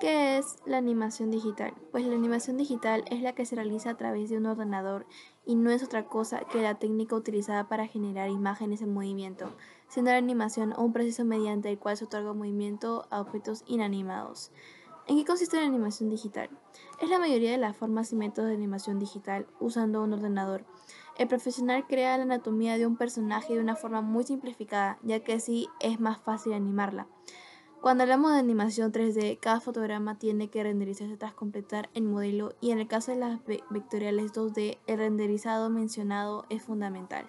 ¿Qué es la animación digital? Pues la animación digital es la que se realiza a través de un ordenador y no es otra cosa que la técnica utilizada para generar imágenes en movimiento, siendo la animación un proceso mediante el cual se otorga movimiento a objetos inanimados. ¿En qué consiste la animación digital? Es la mayoría de las formas y métodos de animación digital usando un ordenador. El profesional crea la anatomía de un personaje de una forma muy simplificada, ya que así es más fácil animarla. Cuando hablamos de animación 3D, cada fotograma tiene que renderizarse tras completar el modelo y en el caso de las vectoriales 2D, el renderizado mencionado es fundamental.